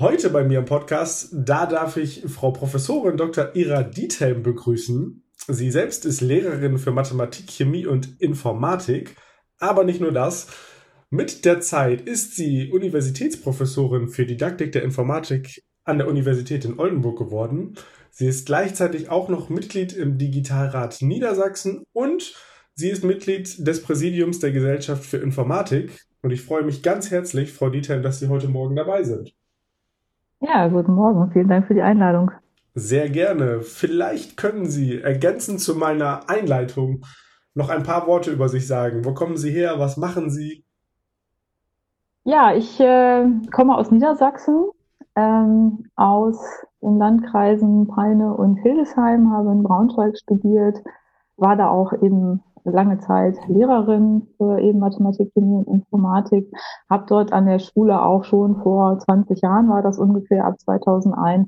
Heute bei mir im Podcast, da darf ich Frau Professorin Dr. Ira Diethelm begrüßen. Sie selbst ist Lehrerin für Mathematik, Chemie und Informatik. Aber nicht nur das. Mit der Zeit ist sie Universitätsprofessorin für Didaktik der Informatik an der Universität in Oldenburg geworden. Sie ist gleichzeitig auch noch Mitglied im Digitalrat Niedersachsen und sie ist Mitglied des Präsidiums der Gesellschaft für Informatik. Und ich freue mich ganz herzlich, Frau Diethelm, dass Sie heute Morgen dabei sind. Ja, guten Morgen. Vielen Dank für die Einladung. Sehr gerne. Vielleicht können Sie ergänzend zu meiner Einleitung noch ein paar Worte über sich sagen. Wo kommen Sie her? Was machen Sie? Ja, ich äh, komme aus Niedersachsen, ähm, aus den Landkreisen Peine und Hildesheim, habe in Braunschweig studiert, war da auch eben lange Zeit Lehrerin für eben Mathematik, Chemie und Informatik, habe dort an der Schule auch schon vor 20 Jahren, war das ungefähr ab 2001,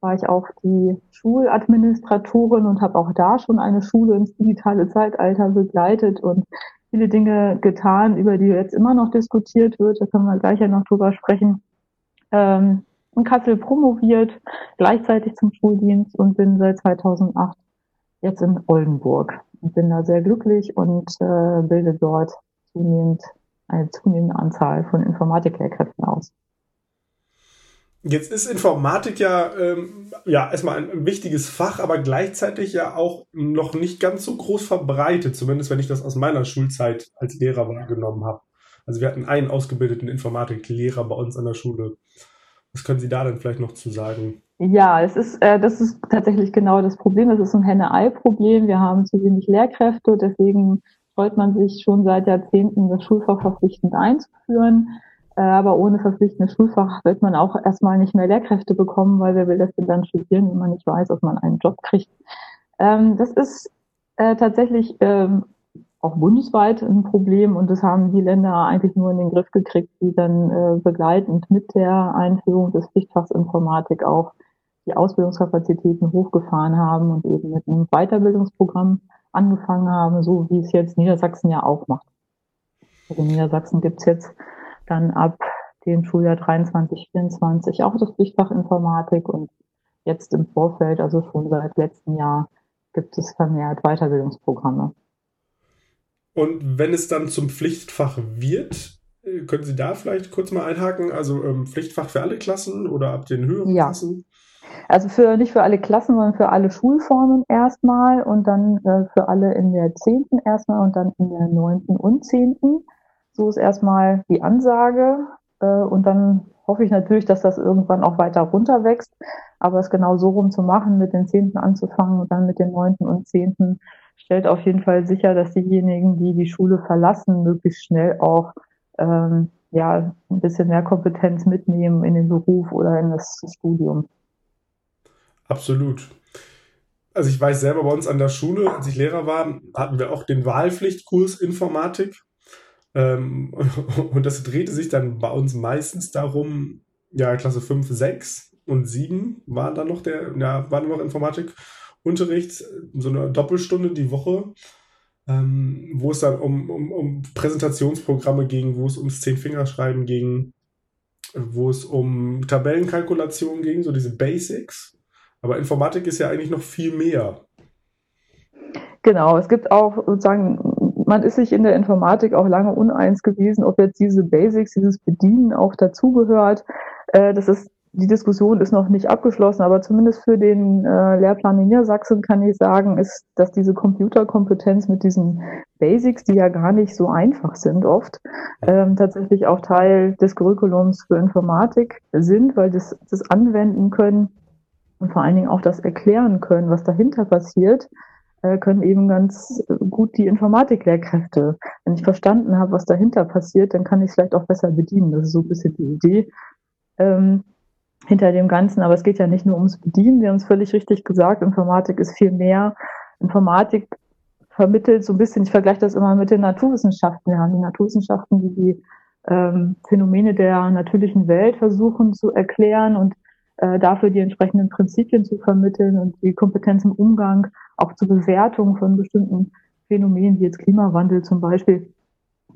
war ich auch die Schuladministratorin und habe auch da schon eine Schule ins digitale Zeitalter begleitet und viele Dinge getan, über die jetzt immer noch diskutiert wird. Da können wir gleich ja noch drüber sprechen. Ähm, in Kassel promoviert, gleichzeitig zum Schuldienst und bin seit 2008 jetzt in Oldenburg bin da sehr glücklich und äh, bilde dort zunehmend eine zunehmende Anzahl von Informatiklehrkräften aus. Jetzt ist Informatik ja, ähm, ja erstmal ein wichtiges Fach, aber gleichzeitig ja auch noch nicht ganz so groß verbreitet, zumindest wenn ich das aus meiner Schulzeit als Lehrer wahrgenommen habe. Also wir hatten einen ausgebildeten Informatiklehrer bei uns an der Schule. Was können Sie da denn vielleicht noch zu sagen? Ja, es ist, äh, das ist tatsächlich genau das Problem. Es ist ein Henne-Ei-Problem. Wir haben zu wenig Lehrkräfte, deswegen freut man sich schon seit Jahrzehnten, das Schulfach verpflichtend einzuführen. Äh, aber ohne verpflichtendes Schulfach wird man auch erstmal nicht mehr Lehrkräfte bekommen, weil wer will das denn dann studieren, wenn man nicht weiß, ob man einen Job kriegt. Ähm, das ist äh, tatsächlich ähm, auch bundesweit ein Problem und das haben die Länder eigentlich nur in den Griff gekriegt, die dann äh, begleitend mit der Einführung des Pflichtfachs Informatik auch die Ausbildungskapazitäten hochgefahren haben und eben mit einem Weiterbildungsprogramm angefangen haben, so wie es jetzt Niedersachsen ja auch macht. Also in Niedersachsen gibt's jetzt dann ab dem Schuljahr 23, 24 auch das Pflichtfach Informatik und jetzt im Vorfeld, also schon seit letztem Jahr, gibt es vermehrt Weiterbildungsprogramme. Und wenn es dann zum Pflichtfach wird, äh, können Sie da vielleicht kurz mal einhaken? Also ähm, Pflichtfach für alle Klassen oder ab den höheren ja. Klassen? Also für nicht für alle Klassen, sondern für alle Schulformen erstmal und dann äh, für alle in der zehnten erstmal und dann in der neunten und zehnten. So ist erstmal die Ansage. Äh, und dann hoffe ich natürlich, dass das irgendwann auch weiter runter wächst. Aber es genau so rum zu machen, mit den zehnten anzufangen und dann mit den neunten und zehnten, stellt auf jeden Fall sicher, dass diejenigen, die die Schule verlassen, möglichst schnell auch ähm, ja, ein bisschen mehr Kompetenz mitnehmen in den Beruf oder in das Studium. Absolut. Also ich weiß selber bei uns an der Schule, als ich Lehrer war, hatten wir auch den Wahlpflichtkurs Informatik. Ähm, und das drehte sich dann bei uns meistens darum, ja, Klasse 5, 6 und 7 waren dann noch der, ja, waren noch Informatikunterricht, so eine Doppelstunde die Woche, ähm, wo es dann um, um, um Präsentationsprogramme ging, wo es ums Zehn-Fingerschreiben ging, wo es um Tabellenkalkulation ging, so diese Basics. Aber Informatik ist ja eigentlich noch viel mehr. Genau, es gibt auch sozusagen, man ist sich in der Informatik auch lange uneins gewesen, ob jetzt diese Basics, dieses Bedienen auch dazugehört. Äh, das ist die Diskussion ist noch nicht abgeschlossen, aber zumindest für den äh, Lehrplan in Niedersachsen kann ich sagen, ist, dass diese Computerkompetenz mit diesen Basics, die ja gar nicht so einfach sind oft, ähm, tatsächlich auch Teil des Curriculums für Informatik sind, weil das, das anwenden können und vor allen Dingen auch das erklären können, was dahinter passiert, äh, können eben ganz gut die Informatiklehrkräfte. Wenn ich verstanden habe, was dahinter passiert, dann kann ich es vielleicht auch besser bedienen. Das ist so ein bisschen die Idee. Ähm, hinter dem Ganzen. Aber es geht ja nicht nur ums Bedienen. Sie haben es völlig richtig gesagt. Informatik ist viel mehr. Informatik vermittelt so ein bisschen, ich vergleiche das immer mit den Naturwissenschaften. Wir haben die Naturwissenschaften, die die ähm, Phänomene der natürlichen Welt versuchen zu erklären und äh, dafür die entsprechenden Prinzipien zu vermitteln und die Kompetenz im Umgang auch zur Bewertung von bestimmten Phänomenen, wie jetzt Klimawandel zum Beispiel.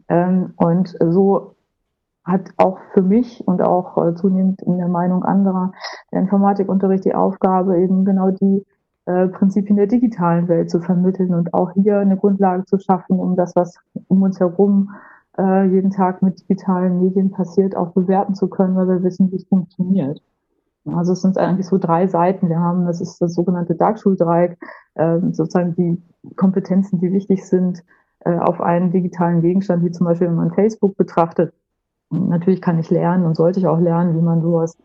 Ähm, und so hat auch für mich und auch äh, zunehmend in der Meinung anderer der Informatikunterricht die Aufgabe, eben genau die äh, Prinzipien der digitalen Welt zu vermitteln und auch hier eine Grundlage zu schaffen, um das, was um uns herum äh, jeden Tag mit digitalen Medien passiert, auch bewerten zu können, weil wir wissen, wie es funktioniert. Also es sind eigentlich so drei Seiten. Wir haben, das ist das sogenannte Darkschuldreieck, äh, sozusagen die Kompetenzen, die wichtig sind äh, auf einen digitalen Gegenstand, wie zum Beispiel, wenn man Facebook betrachtet, Natürlich kann ich lernen und sollte ich auch lernen, wie man sowas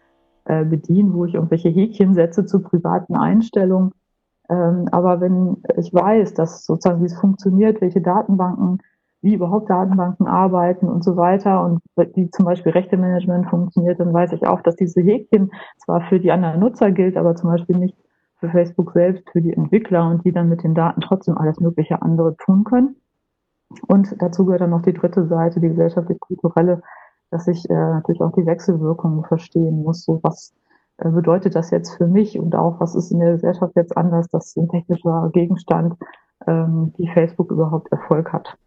äh, bedient, wo ich irgendwelche Häkchen setze zu privaten Einstellungen. Ähm, aber wenn ich weiß, dass sozusagen, wie es funktioniert, welche Datenbanken, wie überhaupt Datenbanken arbeiten und so weiter und wie zum Beispiel Rechtemanagement funktioniert, dann weiß ich auch, dass diese Häkchen zwar für die anderen Nutzer gilt, aber zum Beispiel nicht für Facebook selbst, für die Entwickler und die dann mit den Daten trotzdem alles mögliche andere tun können. Und dazu gehört dann noch die dritte Seite, die gesellschaftlich-kulturelle dass ich äh, natürlich auch die Wechselwirkungen verstehen muss. So was äh, bedeutet das jetzt für mich und auch was ist in der Gesellschaft jetzt anders, dass ein technischer Gegenstand ähm, wie Facebook überhaupt Erfolg hat.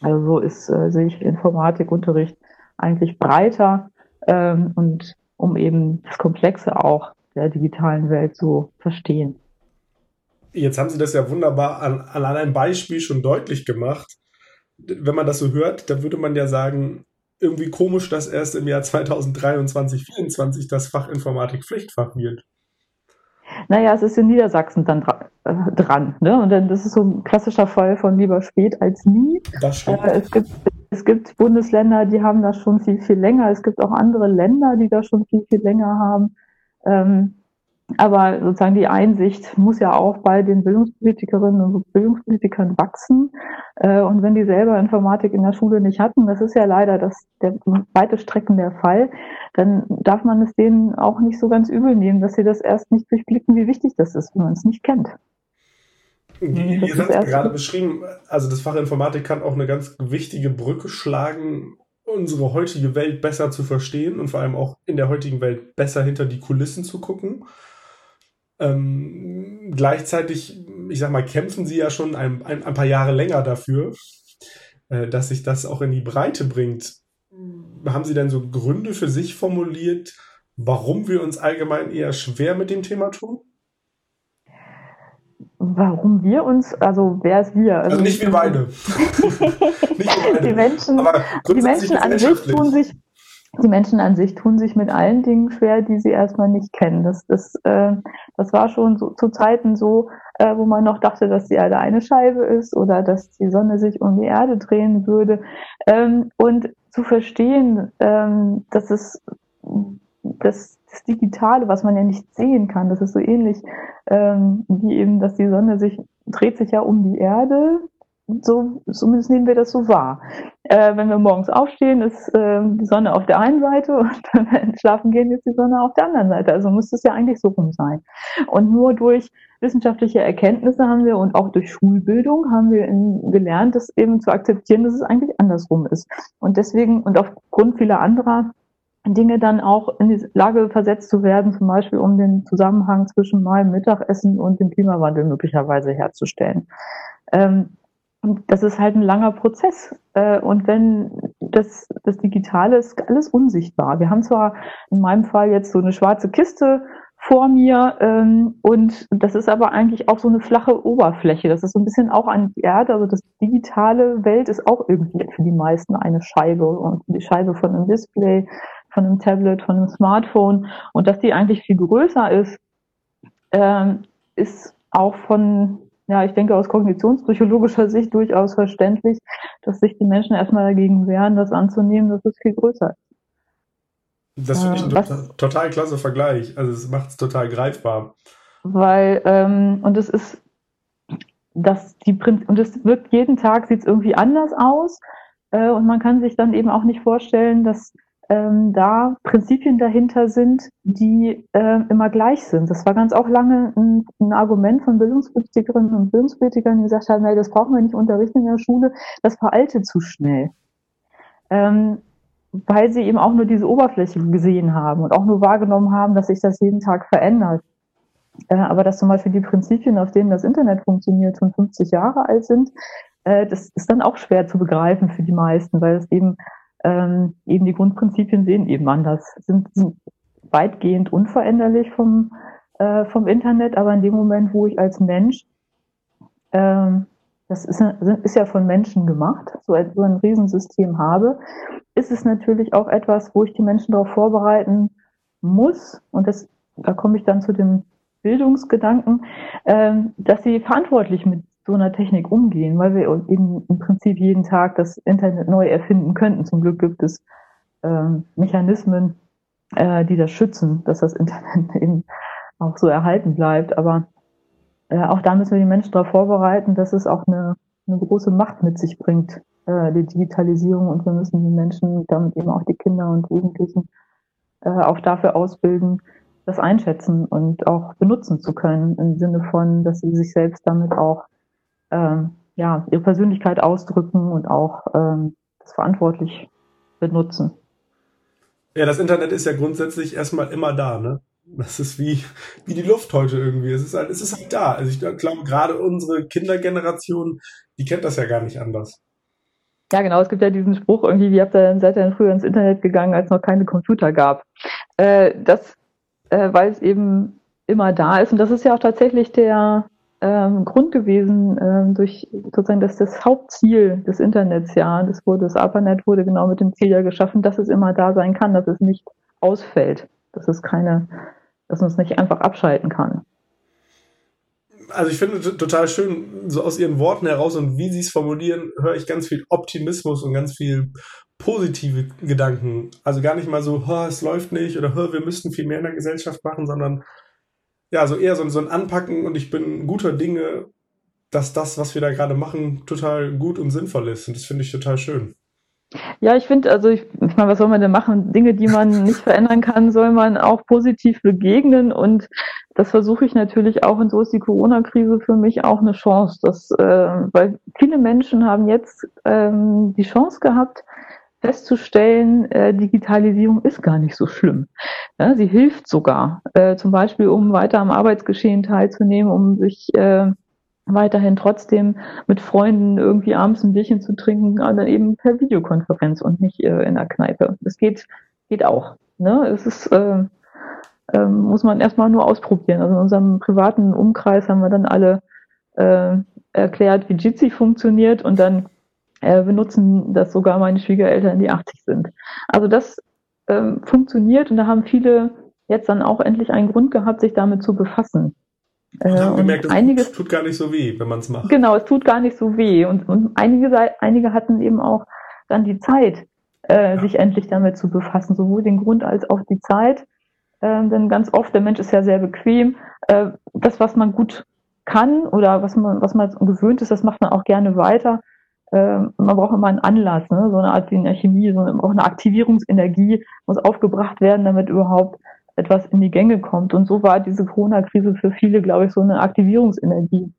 Also so ist, äh, sehe ich Informatikunterricht eigentlich breiter ähm, und um eben das Komplexe auch der digitalen Welt zu verstehen. Jetzt haben Sie das ja wunderbar an, an einem Beispiel schon deutlich gemacht. Wenn man das so hört, dann würde man ja sagen, irgendwie komisch, dass erst im Jahr 2023, 2024 das Fach Informatik Pflichtfach wird. Naja, es ist in Niedersachsen dann äh, dran. Ne? Und dann das ist so ein klassischer Fall von lieber spät als nie. Das stimmt. Äh, es, gibt, es gibt Bundesländer, die haben das schon viel, viel länger. Es gibt auch andere Länder, die das schon viel, viel länger haben. Ähm, aber sozusagen die Einsicht muss ja auch bei den Bildungspolitikerinnen und Bildungspolitikern wachsen. Äh, und wenn die selber Informatik in der Schule nicht hatten, das ist ja leider das, der weite Strecken der Fall, dann darf man es denen auch nicht so ganz übel nehmen, dass sie das erst nicht durchblicken, wie wichtig das ist, wenn man es nicht kennt. Ihr habt gerade beschrieben, also das Fach Informatik kann auch eine ganz wichtige Brücke schlagen, unsere heutige Welt besser zu verstehen und vor allem auch in der heutigen Welt besser hinter die Kulissen zu gucken. Ähm, gleichzeitig, ich sag mal, kämpfen sie ja schon ein, ein, ein paar Jahre länger dafür, äh, dass sich das auch in die Breite bringt. Haben Sie denn so Gründe für sich formuliert, warum wir uns allgemein eher schwer mit dem Thema tun? Warum wir uns, also wer ist wir? Also, also nicht wir beide. nicht wir beide. Die Menschen, die Menschen an sich tun sich die Menschen an sich tun sich mit allen Dingen schwer, die sie erstmal nicht kennen. Das, das, äh, das war schon so, zu Zeiten so, äh, wo man noch dachte, dass die Erde eine Scheibe ist oder dass die Sonne sich um die Erde drehen würde. Ähm, und zu verstehen, ähm, dass es das, das Digitale, was man ja nicht sehen kann, das ist so ähnlich ähm, wie eben, dass die Sonne sich dreht sich ja um die Erde, so, zumindest nehmen wir das so wahr. Äh, wenn wir morgens aufstehen, ist äh, die Sonne auf der einen Seite und wenn wir schlafen gehen, ist die Sonne auf der anderen Seite. Also muss es ja eigentlich so rum sein. Und nur durch wissenschaftliche Erkenntnisse haben wir und auch durch Schulbildung haben wir in, gelernt, das eben zu akzeptieren, dass es eigentlich andersrum ist. Und deswegen und aufgrund vieler anderer Dinge dann auch in die Lage versetzt zu werden, zum Beispiel um den Zusammenhang zwischen meinem Mittagessen und dem Klimawandel möglicherweise herzustellen. Ähm, und das ist halt ein langer Prozess. Äh, und wenn das, das Digitale ist alles unsichtbar. Wir haben zwar in meinem Fall jetzt so eine schwarze Kiste vor mir ähm, und das ist aber eigentlich auch so eine flache Oberfläche. Das ist so ein bisschen auch an die Erde. Also das digitale Welt ist auch irgendwie für die meisten eine Scheibe und die Scheibe von einem Display von einem Tablet, von einem Smartphone und dass die eigentlich viel größer ist, ähm, ist auch von, ja, ich denke aus kognitionspsychologischer Sicht durchaus verständlich, dass sich die Menschen erstmal dagegen wehren, das anzunehmen, dass es viel größer ist. Das finde ich ein total, total klasse Vergleich. Also es macht es total greifbar. Weil, ähm, und es ist, dass die Prinz und es wird jeden Tag sieht es irgendwie anders aus. Äh, und man kann sich dann eben auch nicht vorstellen, dass ähm, da Prinzipien dahinter sind, die äh, immer gleich sind. Das war ganz auch lange ein, ein Argument von Bildungspolitikerinnen und Bildungspolitikern, die gesagt haben, hey, das brauchen wir nicht unterrichten in der Schule, das veraltet zu schnell. Ähm, weil sie eben auch nur diese Oberfläche gesehen haben und auch nur wahrgenommen haben, dass sich das jeden Tag verändert. Äh, aber dass zum Beispiel die Prinzipien, auf denen das Internet funktioniert, schon 50 Jahre alt sind, äh, das ist dann auch schwer zu begreifen für die meisten, weil es eben ähm, eben die Grundprinzipien sehen eben anders, sind, sind weitgehend unveränderlich vom, äh, vom Internet, aber in dem Moment, wo ich als Mensch, ähm, das ist, ist ja von Menschen gemacht, so ein, so ein Riesensystem habe, ist es natürlich auch etwas, wo ich die Menschen darauf vorbereiten muss, und das, da komme ich dann zu dem Bildungsgedanken, ähm, dass sie verantwortlich mit so einer Technik umgehen, weil wir eben im Prinzip jeden Tag das Internet neu erfinden könnten. Zum Glück gibt es ähm, Mechanismen, äh, die das schützen, dass das Internet eben auch so erhalten bleibt. Aber äh, auch da müssen wir die Menschen darauf vorbereiten, dass es auch eine, eine große Macht mit sich bringt, äh, die Digitalisierung. Und wir müssen die Menschen, damit eben auch die Kinder und Jugendlichen, äh, auch dafür ausbilden, das einschätzen und auch benutzen zu können, im Sinne von, dass sie sich selbst damit auch ähm, ja, ihre Persönlichkeit ausdrücken und auch ähm, das verantwortlich benutzen. Ja, das Internet ist ja grundsätzlich erstmal immer da, ne? Das ist wie, wie die Luft heute irgendwie. Es ist halt, es ist halt da. Also ich glaube, gerade unsere Kindergeneration, die kennt das ja gar nicht anders. Ja, genau. Es gibt ja diesen Spruch irgendwie, wie habt ihr denn, seid ihr denn früher ins Internet gegangen, als noch keine Computer gab? Äh, das, äh, weil es eben immer da ist. Und das ist ja auch tatsächlich der, ähm, Grund gewesen, ähm, durch sozusagen das, das Hauptziel des Internets, ja, das wurde, das ARPANET wurde genau mit dem Ziel ja geschaffen, dass es immer da sein kann, dass es nicht ausfällt, dass es keine, dass man es nicht einfach abschalten kann. Also ich finde total schön, so aus ihren Worten heraus und wie sie es formulieren, höre ich ganz viel Optimismus und ganz viel positive Gedanken. Also gar nicht mal so, es läuft nicht oder wir müssten viel mehr in der Gesellschaft machen, sondern ja, so eher so, so ein Anpacken und ich bin guter Dinge, dass das, was wir da gerade machen, total gut und sinnvoll ist. Und das finde ich total schön. Ja, ich finde, also ich, ich meine, was soll man denn machen? Dinge, die man nicht verändern kann, soll man auch positiv begegnen. Und das versuche ich natürlich auch. Und so ist die Corona-Krise für mich auch eine Chance. Dass, äh, weil viele Menschen haben jetzt ähm, die Chance gehabt, festzustellen, äh, Digitalisierung ist gar nicht so schlimm. Ja, sie hilft sogar, äh, zum Beispiel, um weiter am Arbeitsgeschehen teilzunehmen, um sich äh, weiterhin trotzdem mit Freunden irgendwie abends ein Bierchen zu trinken, dann eben per Videokonferenz und nicht äh, in der Kneipe. Das geht, geht auch. Ne? Es ist, äh, äh, muss man erstmal nur ausprobieren. Also in unserem privaten Umkreis haben wir dann alle äh, erklärt, wie Jitsi funktioniert und dann äh, benutzen das sogar meine Schwiegereltern, die 80 sind. Also das ähm, funktioniert und da haben viele jetzt dann auch endlich einen Grund gehabt, sich damit zu befassen. Äh, haben gemerkt, es einiges, tut gar nicht so weh, wenn man es macht. Genau, es tut gar nicht so weh. Und, und einige, einige hatten eben auch dann die Zeit, äh, ja. sich endlich damit zu befassen, sowohl den Grund als auch die Zeit. Äh, denn ganz oft, der Mensch ist ja sehr bequem. Äh, das, was man gut kann oder was man, was man gewöhnt ist, das macht man auch gerne weiter man braucht immer einen Anlass, ne? so eine Art wie in der Chemie, so eine, auch eine Aktivierungsenergie muss aufgebracht werden, damit überhaupt etwas in die Gänge kommt. Und so war diese Corona-Krise für viele, glaube ich, so eine Aktivierungsenergie.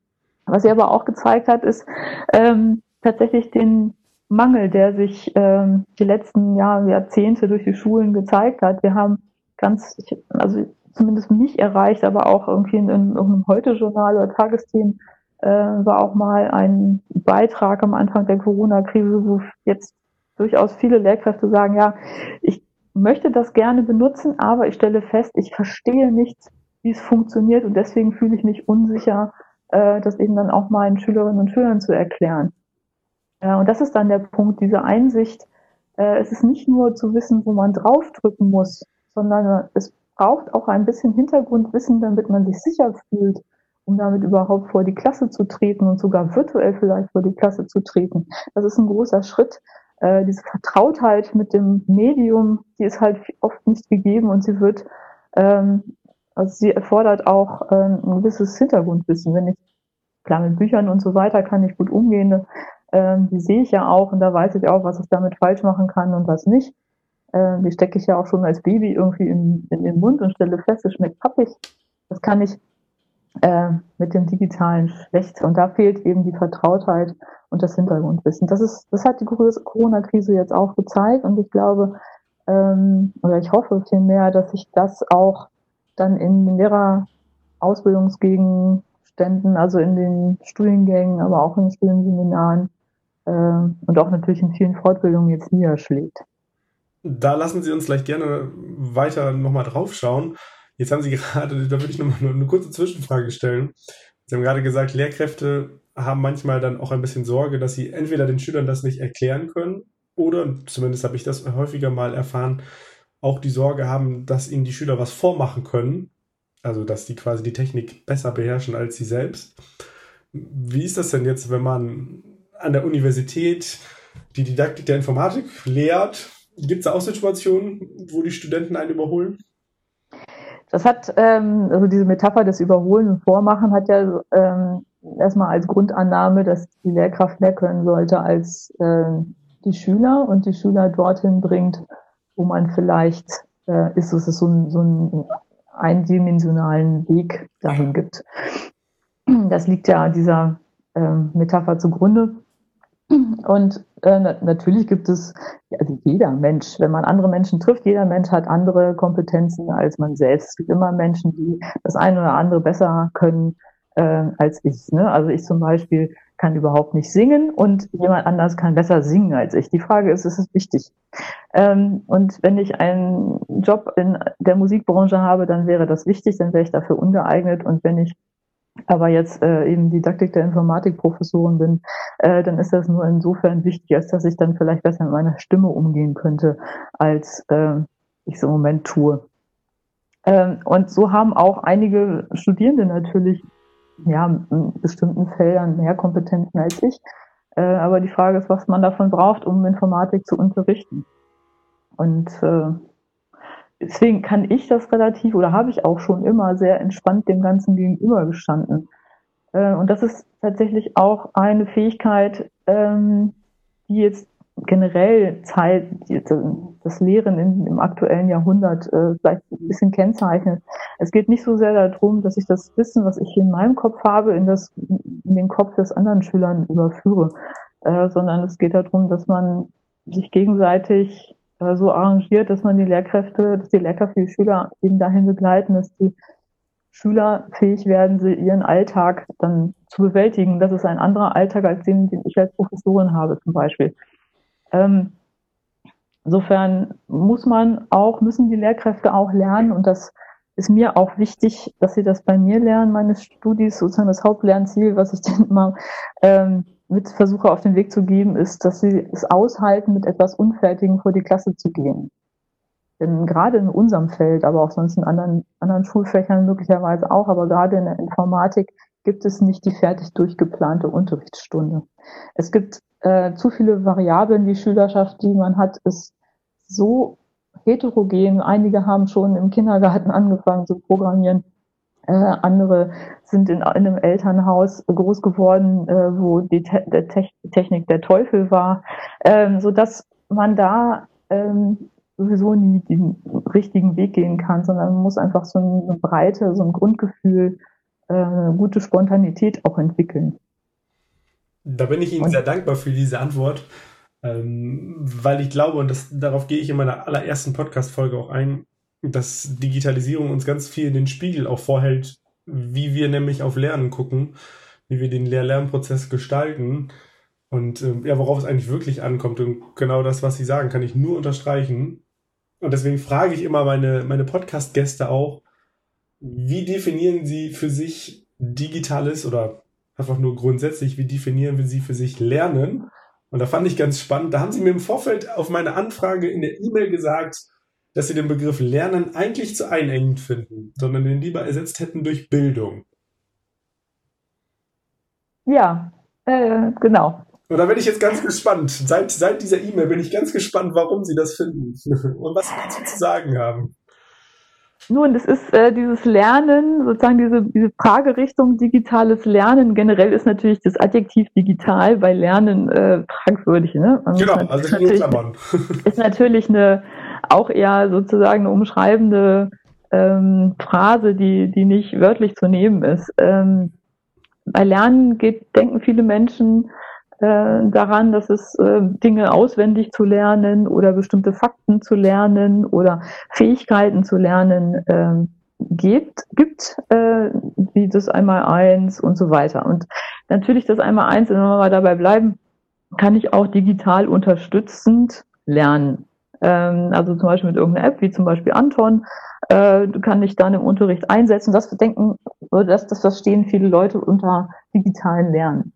Was sie aber auch gezeigt hat, ist ähm, tatsächlich den Mangel, der sich ähm, die letzten Jahre, Jahrzehnte durch die Schulen gezeigt hat. Wir haben ganz, also zumindest mich erreicht, aber auch irgendwie in, in irgendeinem Heute-Journal oder Tagesthemen äh, war auch mal ein Beitrag am Anfang der Corona-Krise, wo jetzt durchaus viele Lehrkräfte sagen, ja, ich möchte das gerne benutzen, aber ich stelle fest, ich verstehe nicht, wie es funktioniert und deswegen fühle ich mich unsicher, äh, das eben dann auch meinen Schülerinnen und Schülern zu erklären. Ja, und das ist dann der Punkt, diese Einsicht äh, es ist nicht nur zu wissen, wo man draufdrücken muss, sondern es braucht auch ein bisschen Hintergrundwissen, damit man sich sicher fühlt, um damit überhaupt vor die Klasse zu treten und sogar virtuell vielleicht vor die Klasse zu treten. Das ist ein großer Schritt. Äh, diese Vertrautheit mit dem Medium, die ist halt oft nicht gegeben und sie wird, ähm, also sie erfordert auch äh, ein gewisses Hintergrundwissen. Wenn ich, klar, mit Büchern und so weiter kann ich gut umgehen, ähm, die sehe ich ja auch und da weiß ich auch, was ich damit falsch machen kann und was nicht. Ähm, die stecke ich ja auch schon als Baby irgendwie in, in den Mund und stelle fest, es schmeckt pappig. Das kann ich äh, mit dem Digitalen schlecht. Und da fehlt eben die Vertrautheit und das Hintergrundwissen. Das ist, das hat die Corona-Krise jetzt auch gezeigt und ich glaube, ähm, oder ich hoffe vielmehr, dass sich das auch dann in den Lehrerausbildungsgegenständen, also in den Studiengängen, aber auch in den Studienseminaren äh, und auch natürlich in vielen Fortbildungen jetzt niederschlägt. Da lassen Sie uns gleich gerne weiter nochmal drauf schauen. Jetzt haben Sie gerade, da würde ich nochmal eine kurze Zwischenfrage stellen. Sie haben gerade gesagt, Lehrkräfte haben manchmal dann auch ein bisschen Sorge, dass sie entweder den Schülern das nicht erklären können oder, zumindest habe ich das häufiger mal erfahren, auch die Sorge haben, dass ihnen die Schüler was vormachen können. Also, dass die quasi die Technik besser beherrschen als sie selbst. Wie ist das denn jetzt, wenn man an der Universität die Didaktik der Informatik lehrt? Gibt es da auch Situationen, wo die Studenten einen überholen? Das hat, ähm, also diese Metapher des Überholen und Vormachen hat ja ähm, erstmal als Grundannahme, dass die Lehrkraft mehr können sollte als äh, die Schüler und die Schüler dorthin bringt, wo man vielleicht äh, ist, dass es so, ein, so einen eindimensionalen Weg dahin gibt. Das liegt ja dieser äh, Metapher zugrunde. Und äh, natürlich gibt es, also jeder Mensch, wenn man andere Menschen trifft, jeder Mensch hat andere Kompetenzen als man selbst. Es gibt immer Menschen, die das eine oder andere besser können äh, als ich. Ne? Also ich zum Beispiel kann überhaupt nicht singen und jemand anders kann besser singen als ich. Die Frage ist, ist es wichtig? Ähm, und wenn ich einen Job in der Musikbranche habe, dann wäre das wichtig, dann wäre ich dafür ungeeignet. Und wenn ich aber jetzt äh, eben Didaktik der Informatikprofessorin bin, äh, dann ist das nur insofern wichtig, als dass ich dann vielleicht besser mit meiner Stimme umgehen könnte, als äh, ich es im Moment tue. Ähm, und so haben auch einige Studierende natürlich ja, in bestimmten Feldern mehr Kompetenzen als ich. Äh, aber die Frage ist, was man davon braucht, um Informatik zu unterrichten. Und äh, deswegen kann ich das relativ oder habe ich auch schon immer sehr entspannt dem Ganzen gegenübergestanden. Äh, und das ist tatsächlich auch eine Fähigkeit, ähm, die jetzt generell Zeit, das Lehren in, im aktuellen Jahrhundert äh, vielleicht ein bisschen kennzeichnet. Es geht nicht so sehr darum, dass ich das Wissen, was ich in meinem Kopf habe, in, das, in den Kopf des anderen Schülern überführe, äh, sondern es geht darum, dass man sich gegenseitig äh, so arrangiert, dass man die Lehrkräfte, dass die Lehrkräfte die Schüler eben dahin begleiten, dass die Schüler fähig werden, sie ihren Alltag dann zu bewältigen. Das ist ein anderer Alltag als den, den ich als Professorin habe zum Beispiel. Ähm, insofern muss man auch, müssen die Lehrkräfte auch lernen und das ist mir auch wichtig, dass sie das bei mir lernen, meine Studis, sozusagen das Hauptlernziel, was ich dann immer ähm, mit versuche auf den Weg zu geben, ist, dass sie es aushalten, mit etwas Unfertigen vor die Klasse zu gehen. Denn gerade in unserem Feld, aber auch sonst in anderen, anderen Schulfächern möglicherweise auch, aber gerade in der Informatik gibt es nicht die fertig durchgeplante Unterrichtsstunde. Es gibt äh, zu viele Variablen. Die Schülerschaft, die man hat, ist so heterogen. Einige haben schon im Kindergarten angefangen zu programmieren. Äh, andere sind in, in, einem Elternhaus groß geworden, äh, wo die Te der Te Technik der Teufel war, ähm, so dass man da ähm, sowieso nie den richtigen Weg gehen kann, sondern man muss einfach so eine Breite, so ein Grundgefühl, äh, eine gute Spontanität auch entwickeln. Da bin ich Ihnen und, sehr dankbar für diese Antwort, ähm, weil ich glaube, und das, darauf gehe ich in meiner allerersten Podcast-Folge auch ein, dass Digitalisierung uns ganz viel den Spiegel auch vorhält, wie wir nämlich auf Lernen gucken, wie wir den Lehr-Lernprozess gestalten und äh, ja, worauf es eigentlich wirklich ankommt. Und genau das, was Sie sagen, kann ich nur unterstreichen. Und deswegen frage ich immer meine, meine Podcast-Gäste auch, wie definieren Sie für sich digitales oder einfach nur grundsätzlich, wie definieren wir Sie für sich Lernen Und da fand ich ganz spannend. Da haben sie mir im Vorfeld auf meine Anfrage in der E-Mail gesagt, dass sie den Begriff Lernen eigentlich zu einengend finden, sondern den lieber ersetzt hätten durch Bildung. Ja, äh, genau. Und da bin ich jetzt ganz gespannt. Seit, seit dieser E-Mail bin ich ganz gespannt, warum Sie das finden und was Sie dazu zu sagen haben. Nun, das ist äh, dieses Lernen, sozusagen diese, diese Fragerichtung digitales Lernen. Generell ist natürlich das Adjektiv digital bei Lernen äh, fragwürdig. Ne? Man genau, also ist natürlich, ist natürlich eine auch eher sozusagen eine umschreibende ähm, Phrase, die, die nicht wörtlich zu nehmen ist. Ähm, bei Lernen geht, denken viele Menschen äh, daran, dass es äh, Dinge auswendig zu lernen oder bestimmte Fakten zu lernen oder Fähigkeiten zu lernen äh, gibt, gibt äh, wie das einmal eins und so weiter. Und natürlich das einmal eins, wenn wir mal dabei bleiben, kann ich auch digital unterstützend lernen. Ähm, also zum Beispiel mit irgendeiner App, wie zum Beispiel Anton, äh, kann ich dann im Unterricht einsetzen. Das denken, das, das verstehen viele Leute unter digitalen Lernen.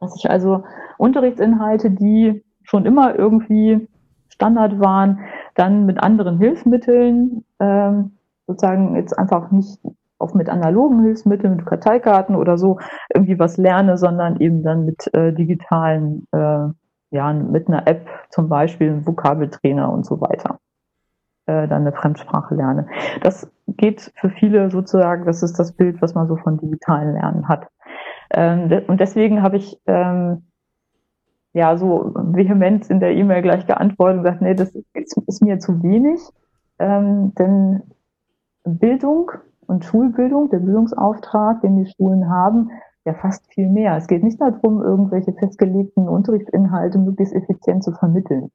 Dass ich also Unterrichtsinhalte, die schon immer irgendwie Standard waren, dann mit anderen Hilfsmitteln, ähm, sozusagen jetzt einfach nicht auch mit analogen Hilfsmitteln, mit Karteikarten oder so irgendwie was lerne, sondern eben dann mit äh, digitalen, äh, ja, mit einer App zum Beispiel, einem Vokabeltrainer und so weiter, äh, dann eine Fremdsprache lerne. Das geht für viele sozusagen, das ist das Bild, was man so von digitalen Lernen hat. Ähm, und deswegen habe ich ähm, ja so vehement in der E-Mail gleich geantwortet und gesagt, nee, das ist, ist mir zu wenig, ähm, denn Bildung und Schulbildung, der Bildungsauftrag, den die Schulen haben, ja fast viel mehr. Es geht nicht darum, irgendwelche festgelegten Unterrichtsinhalte möglichst effizient zu vermitteln.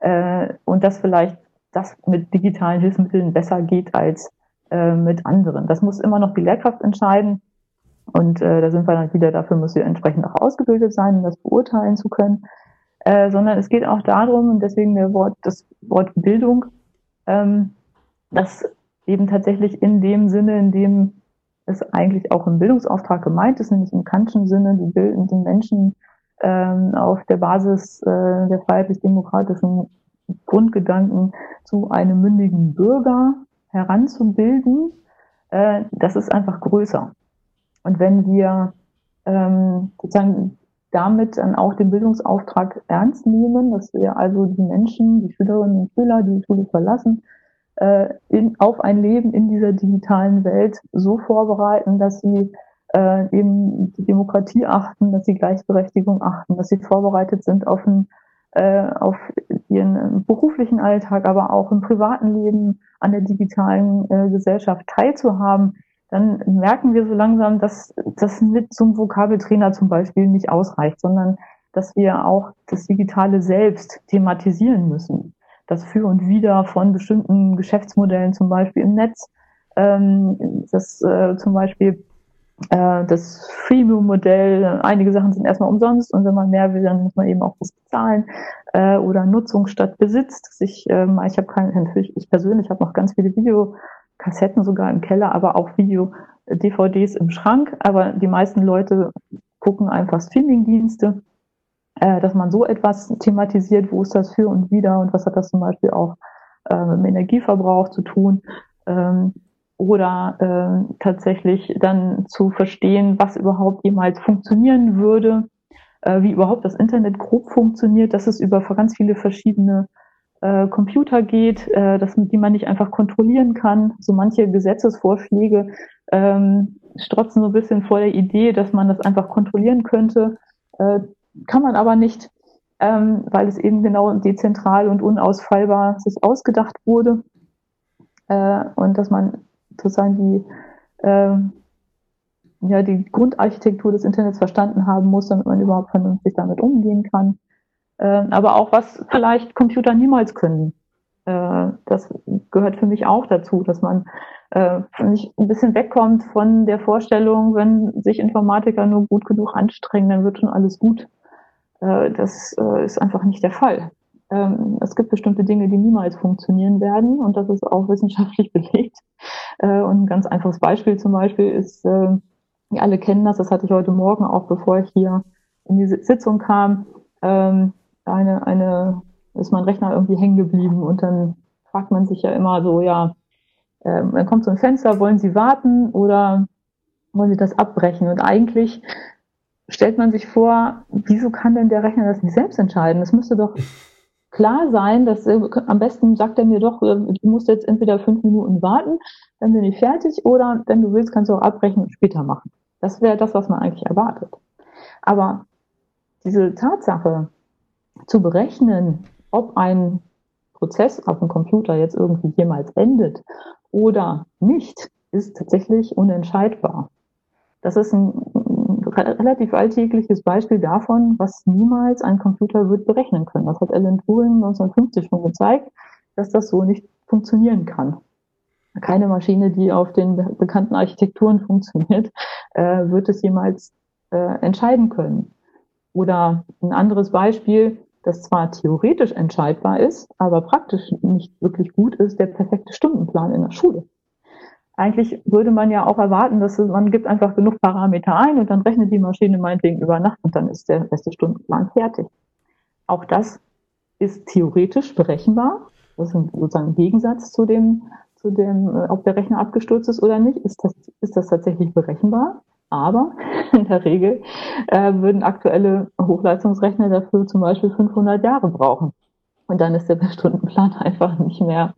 Äh, und dass vielleicht das mit digitalen Hilfsmitteln besser geht als äh, mit anderen. Das muss immer noch die Lehrkraft entscheiden. Und äh, da sind wir dann wieder, dafür muss sie entsprechend auch ausgebildet sein, um das beurteilen zu können. Äh, sondern es geht auch darum, und deswegen der Wort, das Wort Bildung, ähm, dass eben tatsächlich in dem Sinne, in dem es eigentlich auch im Bildungsauftrag gemeint ist, nämlich im Kantschen Sinne, die bildenden Menschen ähm, auf der Basis äh, der freiheitlich-demokratischen Grundgedanken zu einem mündigen Bürger heranzubilden, äh, das ist einfach größer. Und wenn wir ähm, sozusagen damit dann auch den Bildungsauftrag ernst nehmen, dass wir also die Menschen, die Schülerinnen und Schüler, die die Schule verlassen, äh, in, auf ein Leben in dieser digitalen Welt so vorbereiten, dass sie äh, eben die Demokratie achten, dass sie Gleichberechtigung achten, dass sie vorbereitet sind auf, ein, äh, auf ihren beruflichen Alltag, aber auch im privaten Leben an der digitalen äh, Gesellschaft teilzuhaben, dann merken wir so langsam, dass das mit zum Vokabeltrainer zum Beispiel nicht ausreicht, sondern dass wir auch das Digitale selbst thematisieren müssen. Das Für und Wider von bestimmten Geschäftsmodellen zum Beispiel im Netz, ähm, das äh, zum Beispiel äh, das Freemium-Modell, einige Sachen sind erstmal umsonst und wenn man mehr will, dann muss man eben auch was bezahlen äh, oder Nutzung statt Besitz. Ich, ähm, ich habe keine, ich persönlich habe noch ganz viele Video Kassetten sogar im Keller, aber auch Video-DVDs im Schrank. Aber die meisten Leute gucken einfach Streaming-Dienste, äh, dass man so etwas thematisiert, wo ist das für und wieder und was hat das zum Beispiel auch äh, mit dem Energieverbrauch zu tun. Ähm, oder äh, tatsächlich dann zu verstehen, was überhaupt jemals funktionieren würde, äh, wie überhaupt das Internet grob funktioniert, dass es über ganz viele verschiedene äh, Computer geht, äh, das, die man nicht einfach kontrollieren kann. So manche Gesetzesvorschläge ähm, strotzen so ein bisschen vor der Idee, dass man das einfach kontrollieren könnte. Äh, kann man aber nicht, ähm, weil es eben genau dezentral und unausfallbar sich ausgedacht wurde. Äh, und dass man sozusagen die, äh, ja, die Grundarchitektur des Internets verstanden haben muss, damit man überhaupt vernünftig damit umgehen kann äh, aber auch was vielleicht Computer niemals können. Äh, das gehört für mich auch dazu, dass man äh, nicht ein bisschen wegkommt von der Vorstellung, wenn sich Informatiker nur gut genug anstrengen, dann wird schon alles gut. Äh, das äh, ist einfach nicht der Fall. Ähm, es gibt bestimmte Dinge, die niemals funktionieren werden und das ist auch wissenschaftlich belegt. Äh, und ein ganz einfaches Beispiel zum Beispiel ist, äh, wir alle kennen das, das hatte ich heute Morgen auch, bevor ich hier in die Sitzung kam, ähm, eine, eine, ist mein Rechner irgendwie hängen geblieben und dann fragt man sich ja immer so, ja, ähm, dann kommt so ein Fenster, wollen Sie warten oder wollen Sie das abbrechen? Und eigentlich stellt man sich vor, wieso kann denn der Rechner das nicht selbst entscheiden? Das müsste doch klar sein, dass äh, am besten sagt er mir doch, äh, du musst jetzt entweder fünf Minuten warten, dann bin ich fertig, oder wenn du willst, kannst du auch abbrechen und später machen. Das wäre das, was man eigentlich erwartet. Aber diese Tatsache zu berechnen, ob ein Prozess auf dem Computer jetzt irgendwie jemals endet oder nicht, ist tatsächlich unentscheidbar. Das ist ein, relativ alltägliches Beispiel davon, was niemals ein Computer wird berechnen können. Das hat Alan Turing 1950 schon gezeigt, dass das so nicht funktionieren kann. Keine Maschine, die auf den bekannten Architekturen funktioniert, äh, wird es jemals äh, entscheiden können. Oder ein anderes Beispiel, das zwar theoretisch entscheidbar ist, aber praktisch nicht wirklich gut ist, der perfekte Stundenplan in der Schule. Eigentlich würde man ja auch erwarten, dass man gibt einfach genug Parameter ein und dann rechnet die Maschine meinetwegen über Nacht und dann ist der beste Stundenplan fertig. Auch das ist theoretisch berechenbar. Das ist sozusagen ein Gegensatz zu dem, zu dem, äh, ob der Rechner abgestürzt ist oder nicht. Ist das, ist das tatsächlich berechenbar? Aber in der Regel äh, würden aktuelle Hochleistungsrechner dafür zum Beispiel 500 Jahre brauchen. Und dann ist der Stundenplan einfach nicht mehr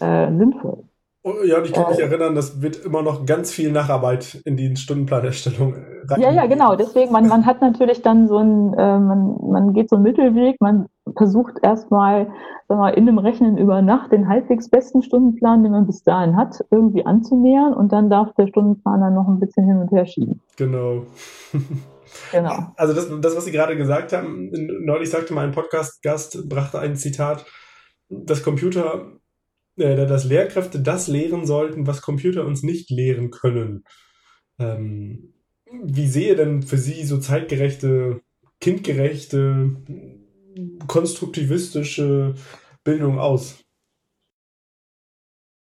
äh, sinnvoll. Oh, ja, und ich kann mich äh, erinnern, das wird immer noch ganz viel Nacharbeit in die Stundenplanerstellung rein. Ja, ja, genau. Deswegen, man, man hat natürlich dann so ein, äh, man, man geht so einen Mittelweg, man versucht erstmal, sagen wir, in dem Rechnen über Nacht den halbwegs besten Stundenplan, den man bis dahin hat, irgendwie anzunähern und dann darf der Stundenplaner noch ein bisschen hin und her schieben. Genau. genau. Also das, das, was Sie gerade gesagt haben, neulich sagte mal ein Podcast-Gast, brachte ein Zitat, dass Computer äh, dass Lehrkräfte das lehren sollten, was Computer uns nicht lehren können. Ähm, wie sehe denn für Sie so zeitgerechte, kindgerechte, konstruktivistische Bildung aus?